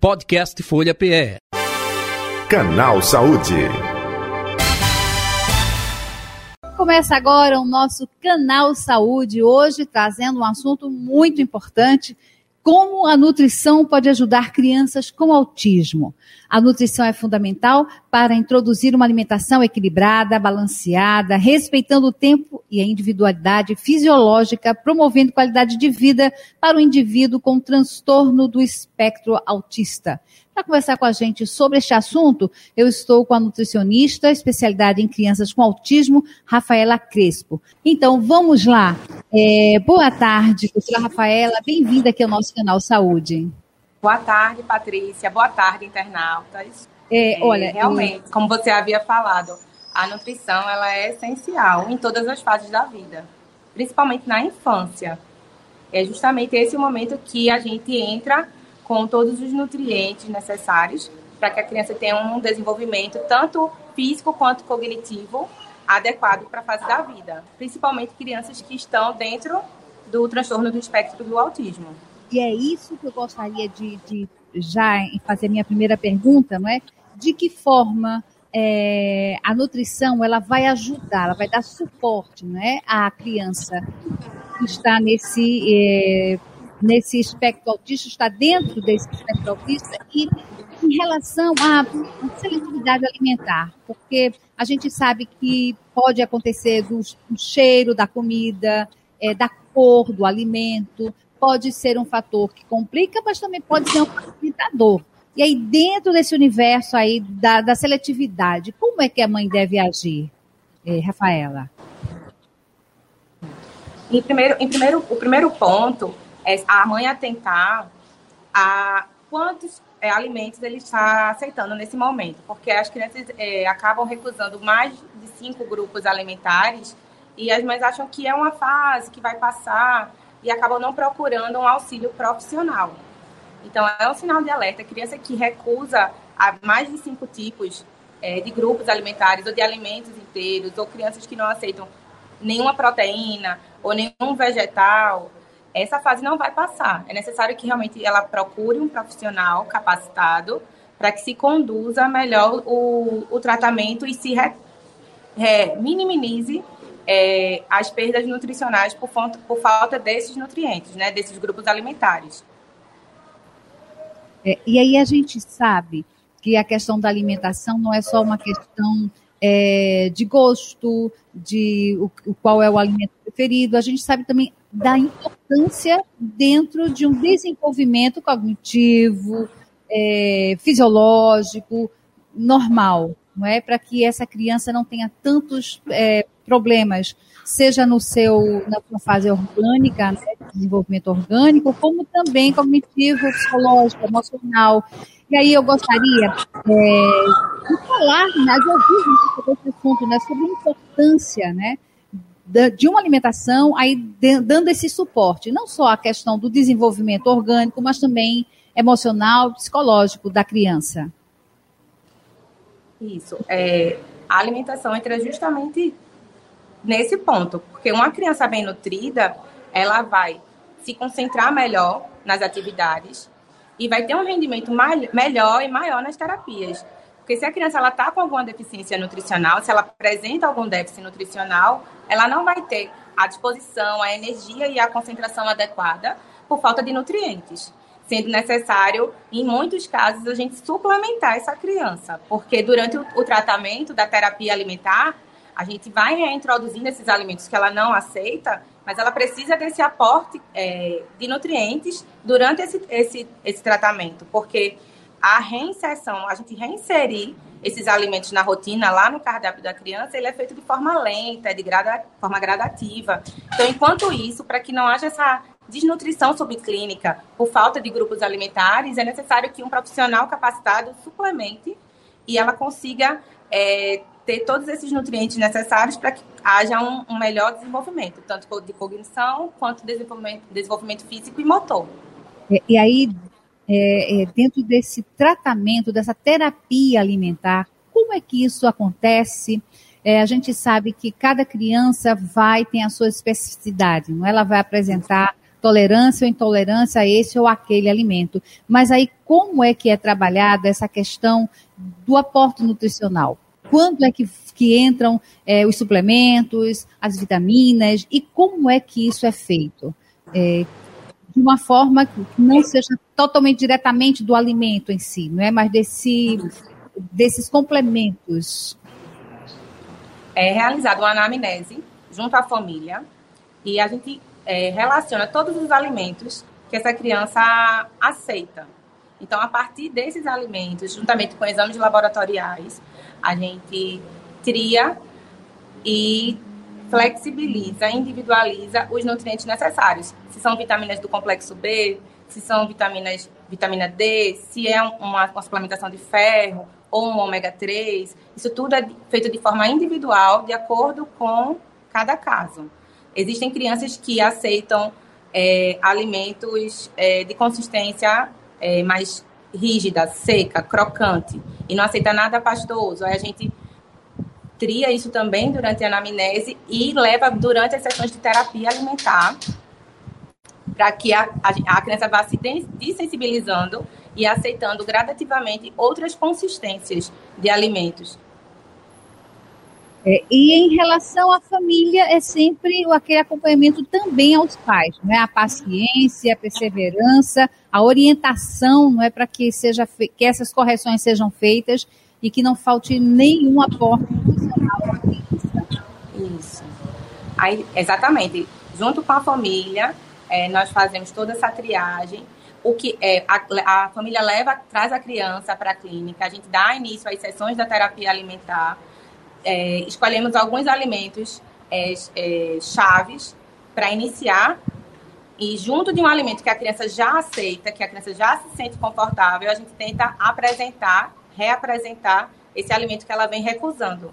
Podcast Folha PE. Canal Saúde. Começa agora o nosso Canal Saúde, hoje trazendo um assunto muito importante como a nutrição pode ajudar crianças com autismo? A nutrição é fundamental para introduzir uma alimentação equilibrada, balanceada, respeitando o tempo e a individualidade fisiológica, promovendo qualidade de vida para o indivíduo com transtorno do espectro autista. Para conversar com a gente sobre este assunto, eu estou com a nutricionista, especialidade em crianças com autismo, Rafaela Crespo. Então, vamos lá. É, boa tarde, doutora Rafaela. Bem-vinda aqui ao nosso canal Saúde. Boa tarde, Patrícia. Boa tarde, internautas. É, olha, realmente, como você havia falado, a nutrição ela é essencial em todas as fases da vida, principalmente na infância. É justamente esse o momento que a gente entra com todos os nutrientes necessários para que a criança tenha um desenvolvimento tanto físico quanto cognitivo adequado para a fase da vida, principalmente crianças que estão dentro do transtorno do espectro do autismo. E é isso que eu gostaria de, de já fazer minha primeira pergunta, não é? De que forma é, a nutrição ela vai ajudar, ela vai dar suporte, né, à criança que está nesse é, nesse espectro autista, está dentro desse espectro autista e em relação à seletividade alimentar, porque a gente sabe que pode acontecer do, do cheiro da comida, é, da cor do alimento, pode ser um fator que complica, mas também pode ser um facilitador. E aí, dentro desse universo aí da, da seletividade, como é que a mãe deve agir, é, Rafaela? Em primeiro, em primeiro, o primeiro ponto é a mãe atentar a quantos é, alimentos ele está aceitando nesse momento, porque as crianças é, acabam recusando mais de cinco grupos alimentares e as mães acham que é uma fase que vai passar e acabam não procurando um auxílio profissional. Então, é um sinal de alerta. A criança que recusa mais de cinco tipos é, de grupos alimentares ou de alimentos inteiros, ou crianças que não aceitam nenhuma proteína ou nenhum vegetal, essa fase não vai passar. É necessário que realmente ela procure um profissional capacitado para que se conduza melhor o, o tratamento e se re, re, minimize é, as perdas nutricionais por, por, falta desses nutrientes, né, desses grupos alimentares. É, e aí a gente sabe que a questão da alimentação não é só uma questão é, de gosto, de o, qual é o alimento preferido, a gente sabe também da importância dentro de um desenvolvimento cognitivo, é, fisiológico, normal, não é? Para que essa criança não tenha tantos é, problemas, seja no seu na sua fase orgânica, né, desenvolvimento orgânico, como também cognitivo, psicológico, emocional. E aí eu gostaria é, de falar, né, de ouvir sobre esse assunto, né, sobre a importância, né, de uma alimentação, aí dando esse suporte, não só a questão do desenvolvimento orgânico, mas também emocional, psicológico da criança. Isso. É, a alimentação entra justamente nesse ponto, porque uma criança bem nutrida, ela vai se concentrar melhor nas atividades e vai ter um rendimento mais, melhor e maior nas terapias. Porque se a criança ela está com alguma deficiência nutricional, se ela apresenta algum déficit nutricional, ela não vai ter a disposição, a energia e a concentração adequada por falta de nutrientes. Sendo necessário, em muitos casos, a gente suplementar essa criança, porque durante o tratamento da terapia alimentar, a gente vai reintroduzindo esses alimentos que ela não aceita, mas ela precisa desse aporte é, de nutrientes durante esse, esse, esse tratamento, porque a reinserção, a gente reinserir esses alimentos na rotina, lá no cardápio da criança, ele é feito de forma lenta, de grada, forma gradativa. Então, enquanto isso, para que não haja essa desnutrição subclínica por falta de grupos alimentares, é necessário que um profissional capacitado suplemente e ela consiga é, ter todos esses nutrientes necessários para que haja um, um, melhor desenvolvimento, tanto de cognição quanto desenvolvimento, desenvolvimento físico e motor. E, e aí, é, é, dentro desse tratamento, dessa terapia alimentar, como é que isso acontece? É, a gente sabe que cada criança vai ter a sua especificidade, não? É? ela vai apresentar tolerância ou intolerância a esse ou aquele alimento. Mas aí, como é que é trabalhada essa questão do aporte nutricional? Quando é que, que entram é, os suplementos, as vitaminas e como é que isso é feito? É, de uma forma que não seja totalmente diretamente do alimento em si, não é? Mas desse, desses complementos. É realizada uma anamnese junto à família e a gente é, relaciona todos os alimentos que essa criança aceita. Então, a partir desses alimentos, juntamente com exames laboratoriais, a gente tria e flexibiliza, individualiza os nutrientes necessários. Se são vitaminas do complexo B, se são vitaminas, vitamina D, se é uma, uma suplementação de ferro ou um ômega 3. Isso tudo é feito de forma individual, de acordo com cada caso. Existem crianças que aceitam é, alimentos é, de consistência é, mais rígida, seca, crocante, e não aceita nada pastoso. Aí a gente tria isso também durante a anamnese e leva durante as sessões de terapia alimentar para que a, a, a, criança vá se desensibilizando e aceitando gradativamente outras consistências de alimentos. É, e em relação à família, é sempre aquele acompanhamento também aos pais, não é? A paciência, a perseverança, a orientação, não é para que seja que essas correções sejam feitas e que não falte nenhum aporte emocional. Isso. Aí, exatamente. Junto com a família, é, nós fazemos toda essa triagem. O que é, a, a família leva, traz a criança para a clínica, a gente dá início às sessões da terapia alimentar é, escolhemos alguns alimentos é, é, chaves para iniciar e junto de um alimento que a criança já aceita, que a criança já se sente confortável, a gente tenta apresentar, reapresentar esse alimento que ela vem recusando.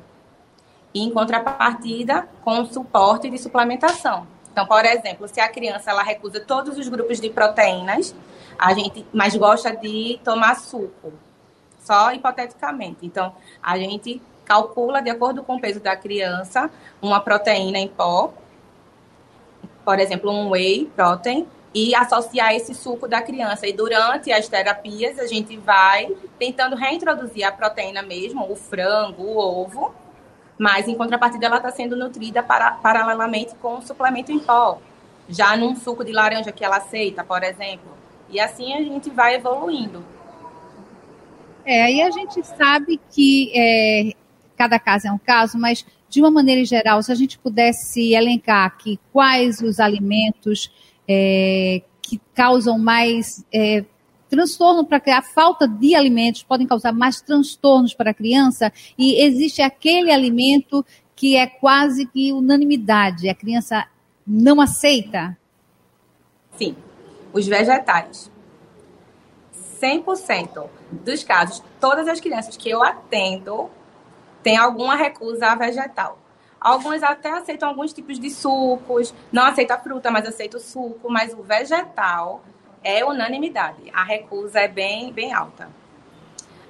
E em contrapartida, com suporte de suplementação. Então, por exemplo, se a criança ela recusa todos os grupos de proteínas, a gente mas gosta de tomar suco, só hipoteticamente. Então, a gente calcula, de acordo com o peso da criança, uma proteína em pó, por exemplo, um whey protein, e associar esse suco da criança. E durante as terapias, a gente vai tentando reintroduzir a proteína mesmo, o frango, o ovo, mas em contrapartida ela está sendo nutrida para, paralelamente com um suplemento em pó, já num suco de laranja que ela aceita, por exemplo. E assim a gente vai evoluindo. É, aí a gente sabe que é, cada caso é um caso, mas de uma maneira geral, se a gente pudesse elencar aqui quais os alimentos é, que causam mais é, transtorno para a falta de alimentos podem causar mais transtornos para a criança e existe aquele alimento que é quase que unanimidade, a criança não aceita? Sim, os vegetais. 100% dos casos, todas as crianças que eu atendo tem alguma recusa a vegetal. Alguns até aceitam alguns tipos de sucos, não aceita fruta, mas aceita o suco, mas o vegetal é unanimidade. A recusa é bem, bem alta.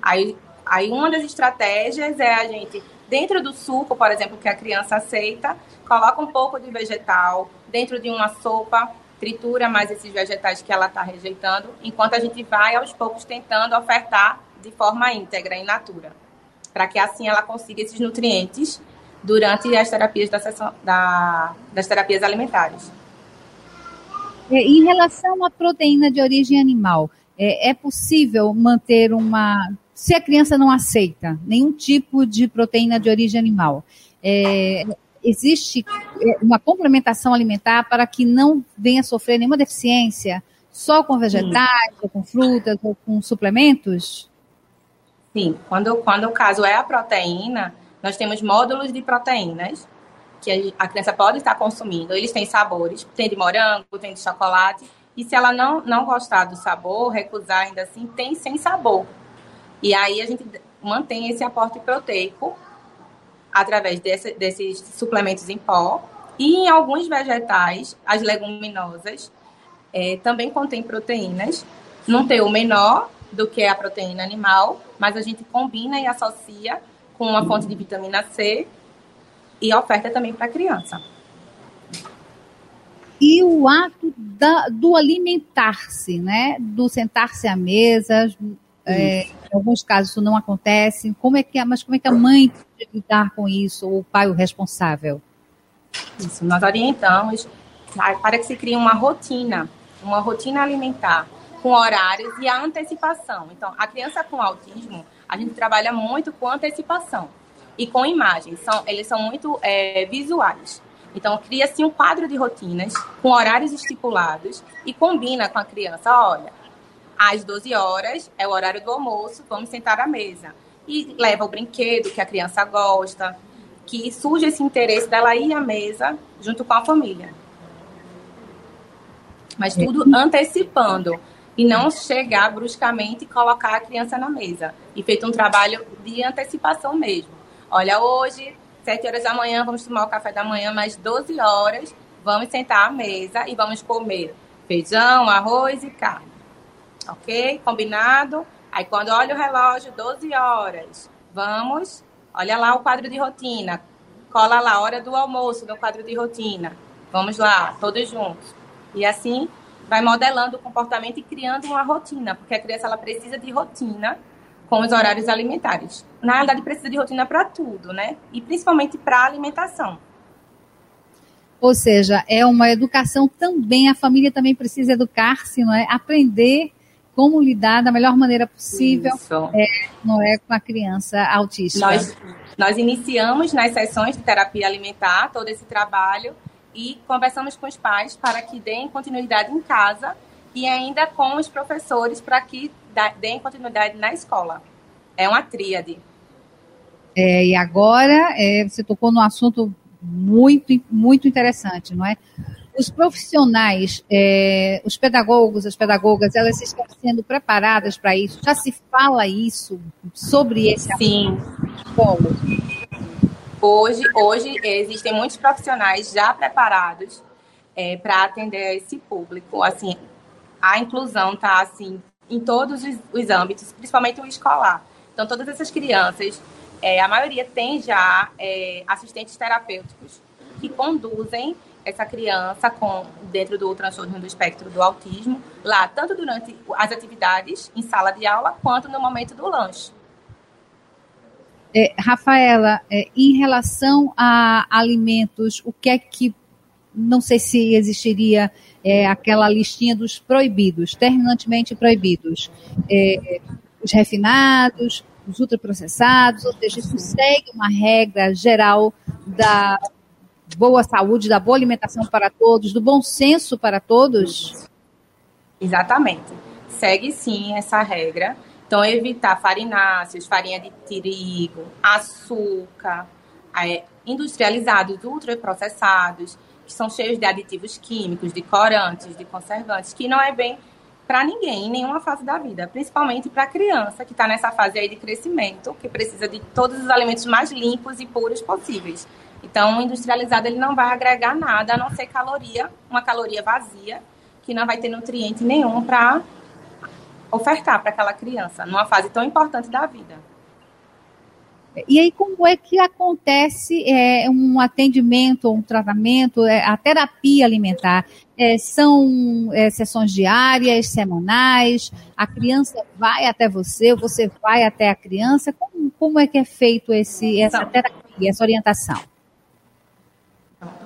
Aí, aí uma das estratégias é a gente, dentro do suco, por exemplo, que a criança aceita, coloca um pouco de vegetal dentro de uma sopa, tritura mais esses vegetais que ela está rejeitando, enquanto a gente vai aos poucos tentando ofertar de forma íntegra, in natura para que assim ela consiga esses nutrientes durante as terapias da sessão, da, das terapias alimentares. É, em relação à proteína de origem animal, é, é possível manter uma. Se a criança não aceita nenhum tipo de proteína de origem animal, é, existe é, uma complementação alimentar para que não venha sofrer nenhuma deficiência só com vegetais, ou com frutas, ou com suplementos? Sim, quando, quando o caso é a proteína, nós temos módulos de proteínas que a criança pode estar consumindo. Eles têm sabores, tem de morango, tem de chocolate. E se ela não, não gostar do sabor, recusar ainda assim, tem sem sabor. E aí a gente mantém esse aporte proteico através desse, desses suplementos em pó. E em alguns vegetais, as leguminosas, é, também contém proteínas, num teor menor do que a proteína animal, mas a gente combina e associa com uma fonte de vitamina C e oferta também para a criança. e o ato da, do alimentar-se, né? Do sentar-se à mesa. É, em alguns casos isso não acontece. Como é que, mas como é que a mãe pode lidar com isso, ou o pai o responsável? Isso, nós orientamos para que se crie uma rotina, uma rotina alimentar com horários e a antecipação. Então, a criança com autismo, a gente trabalha muito com antecipação e com imagens. São, eles são muito é, visuais. Então, cria-se um quadro de rotinas com horários estipulados e combina com a criança. Olha, às 12 horas é o horário do almoço, vamos sentar à mesa. E leva o brinquedo que a criança gosta, que surge esse interesse dela ir à mesa junto com a família. Mas tudo antecipando e não chegar bruscamente e colocar a criança na mesa. E feito um trabalho de antecipação mesmo. Olha, hoje 7 horas da manhã vamos tomar o café da manhã, mais 12 horas vamos sentar à mesa e vamos comer feijão, arroz e carne. Ok? Combinado? Aí quando olha o relógio, 12 horas, vamos, olha lá o quadro de rotina, cola lá, hora do almoço no quadro de rotina. Vamos lá, todos juntos. E assim vai modelando o comportamento e criando uma rotina, porque a criança ela precisa de rotina com os horários alimentares. Na realidade, precisa de rotina para tudo, né? E principalmente para a alimentação. Ou seja, é uma educação também, a família também precisa educar-se, não é? Aprender como lidar da melhor maneira possível é, não é, com a criança autista. Nós, nós iniciamos nas sessões de terapia alimentar todo esse trabalho e conversamos com os pais para que deem continuidade em casa e ainda com os professores para que deem continuidade na escola. É uma tríade. É, e agora é, você tocou num assunto muito, muito interessante, não é? Os profissionais, é, os pedagogos, as pedagogas, elas estão sendo preparadas para isso? Já se fala isso sobre esse Sim. assunto? Hoje, hoje existem muitos profissionais já preparados é, para atender esse público. Assim, a inclusão está assim em todos os, os âmbitos, principalmente o escolar. Então, todas essas crianças, é, a maioria tem já é, assistentes terapêuticos que conduzem essa criança com dentro do transtorno do espectro do autismo, lá, tanto durante as atividades em sala de aula, quanto no momento do lanche. É, Rafaela, é, em relação a alimentos, o que é que não sei se existiria é, aquela listinha dos proibidos, terminantemente proibidos. É, os refinados, os ultraprocessados, ou seja, isso segue uma regra geral da boa saúde, da boa alimentação para todos, do bom senso para todos? Exatamente. Segue sim essa regra. Então, evitar farináceos, farinha de trigo, açúcar, é, industrializados, ultraprocessados, que são cheios de aditivos químicos, de corantes, de conservantes, que não é bem para ninguém em nenhuma fase da vida, principalmente para a criança que está nessa fase aí de crescimento, que precisa de todos os alimentos mais limpos e puros possíveis. Então, o industrializado ele não vai agregar nada a não ser caloria, uma caloria vazia, que não vai ter nutriente nenhum para ofertar para aquela criança numa fase tão importante da vida. E aí, como é que acontece é, um atendimento, um tratamento, é, a terapia alimentar? É, são é, sessões diárias, semanais? A criança vai até você, você vai até a criança? Como, como é que é feito esse, essa então, terapia, essa orientação?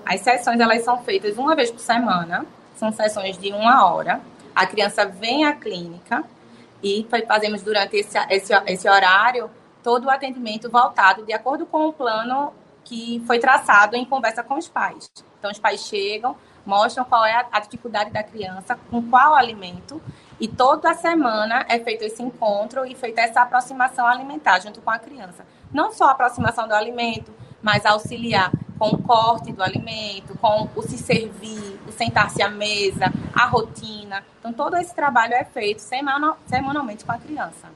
As sessões elas são feitas uma vez por semana, são sessões de uma hora. A criança vem à clínica e fazemos durante esse, esse, esse horário todo o atendimento voltado de acordo com o plano que foi traçado em conversa com os pais. Então, os pais chegam, mostram qual é a dificuldade da criança, com qual alimento, e toda semana é feito esse encontro e feita essa aproximação alimentar junto com a criança. Não só a aproximação do alimento, mas auxiliar com o corte do alimento, com o se servir, o sentar-se à mesa, a rotina. Então, todo esse trabalho é feito semanalmente com a criança.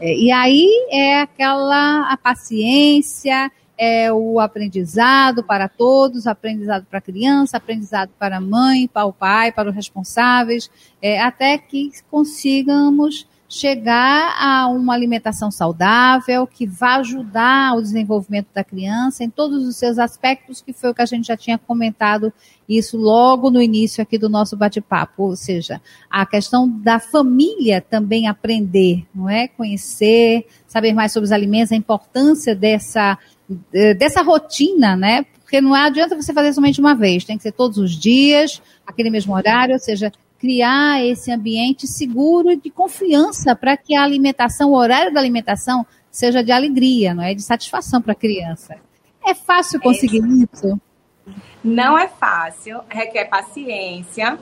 É, e aí é aquela a paciência, é o aprendizado para todos, aprendizado para a criança, aprendizado para a mãe, para o pai, para os responsáveis, é, até que consigamos chegar a uma alimentação saudável que vai ajudar o desenvolvimento da criança em todos os seus aspectos, que foi o que a gente já tinha comentado isso logo no início aqui do nosso bate-papo, ou seja, a questão da família também aprender, não é? Conhecer, saber mais sobre os alimentos, a importância dessa dessa rotina, né? Porque não adianta você fazer somente uma vez, tem que ser todos os dias, aquele mesmo horário, ou seja, criar esse ambiente seguro e de confiança para que a alimentação, o horário da alimentação, seja de alegria, não é? De satisfação para a criança. É fácil conseguir é. isso? Não é fácil, requer paciência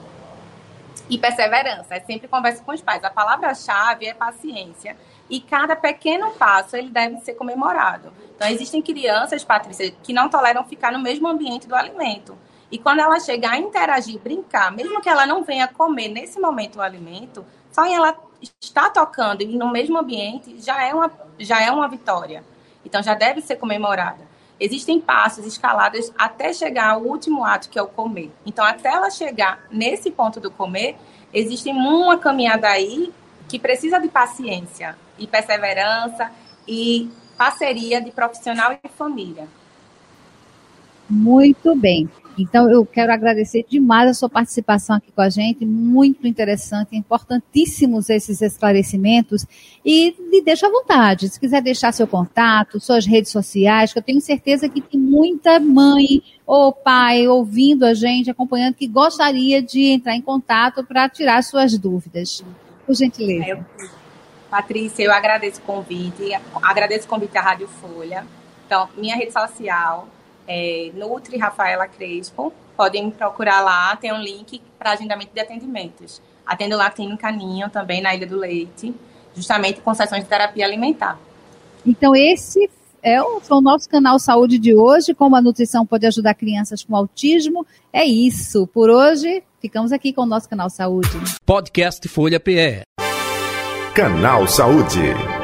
e perseverança. É sempre conversa com os pais. A palavra-chave é paciência. E cada pequeno passo ele deve ser comemorado. Então, existem crianças, Patrícia, que não toleram ficar no mesmo ambiente do alimento. E quando ela chegar a interagir, brincar, mesmo que ela não venha comer nesse momento o alimento, só em ela estar tocando e no mesmo ambiente já é uma, já é uma vitória. Então já deve ser comemorada. Existem passos escalados até chegar ao último ato, que é o comer. Então, até ela chegar nesse ponto do comer, existe uma caminhada aí que precisa de paciência e perseverança e parceria de profissional e família. Muito bem. Então, eu quero agradecer demais a sua participação aqui com a gente, muito interessante, importantíssimos esses esclarecimentos. E me deixa à vontade, se quiser deixar seu contato, suas redes sociais, que eu tenho certeza que tem muita mãe ou pai ouvindo a gente, acompanhando, que gostaria de entrar em contato para tirar suas dúvidas. Por gentileza. Eu, Patrícia, eu agradeço o convite, agradeço o convite à Rádio Folha. Então, minha rede social é, Nutri Rafaela Crespo. Podem me procurar lá, tem um link para agendamento de atendimentos. Atendo lá Clínica Ninho, também na Ilha do Leite, justamente com sessões de terapia alimentar. Então, esse é o, o nosso canal Saúde de hoje, como a nutrição pode ajudar crianças com autismo. É isso. Por hoje, ficamos aqui com o nosso canal Saúde. Podcast Folha PE. Canal Saúde.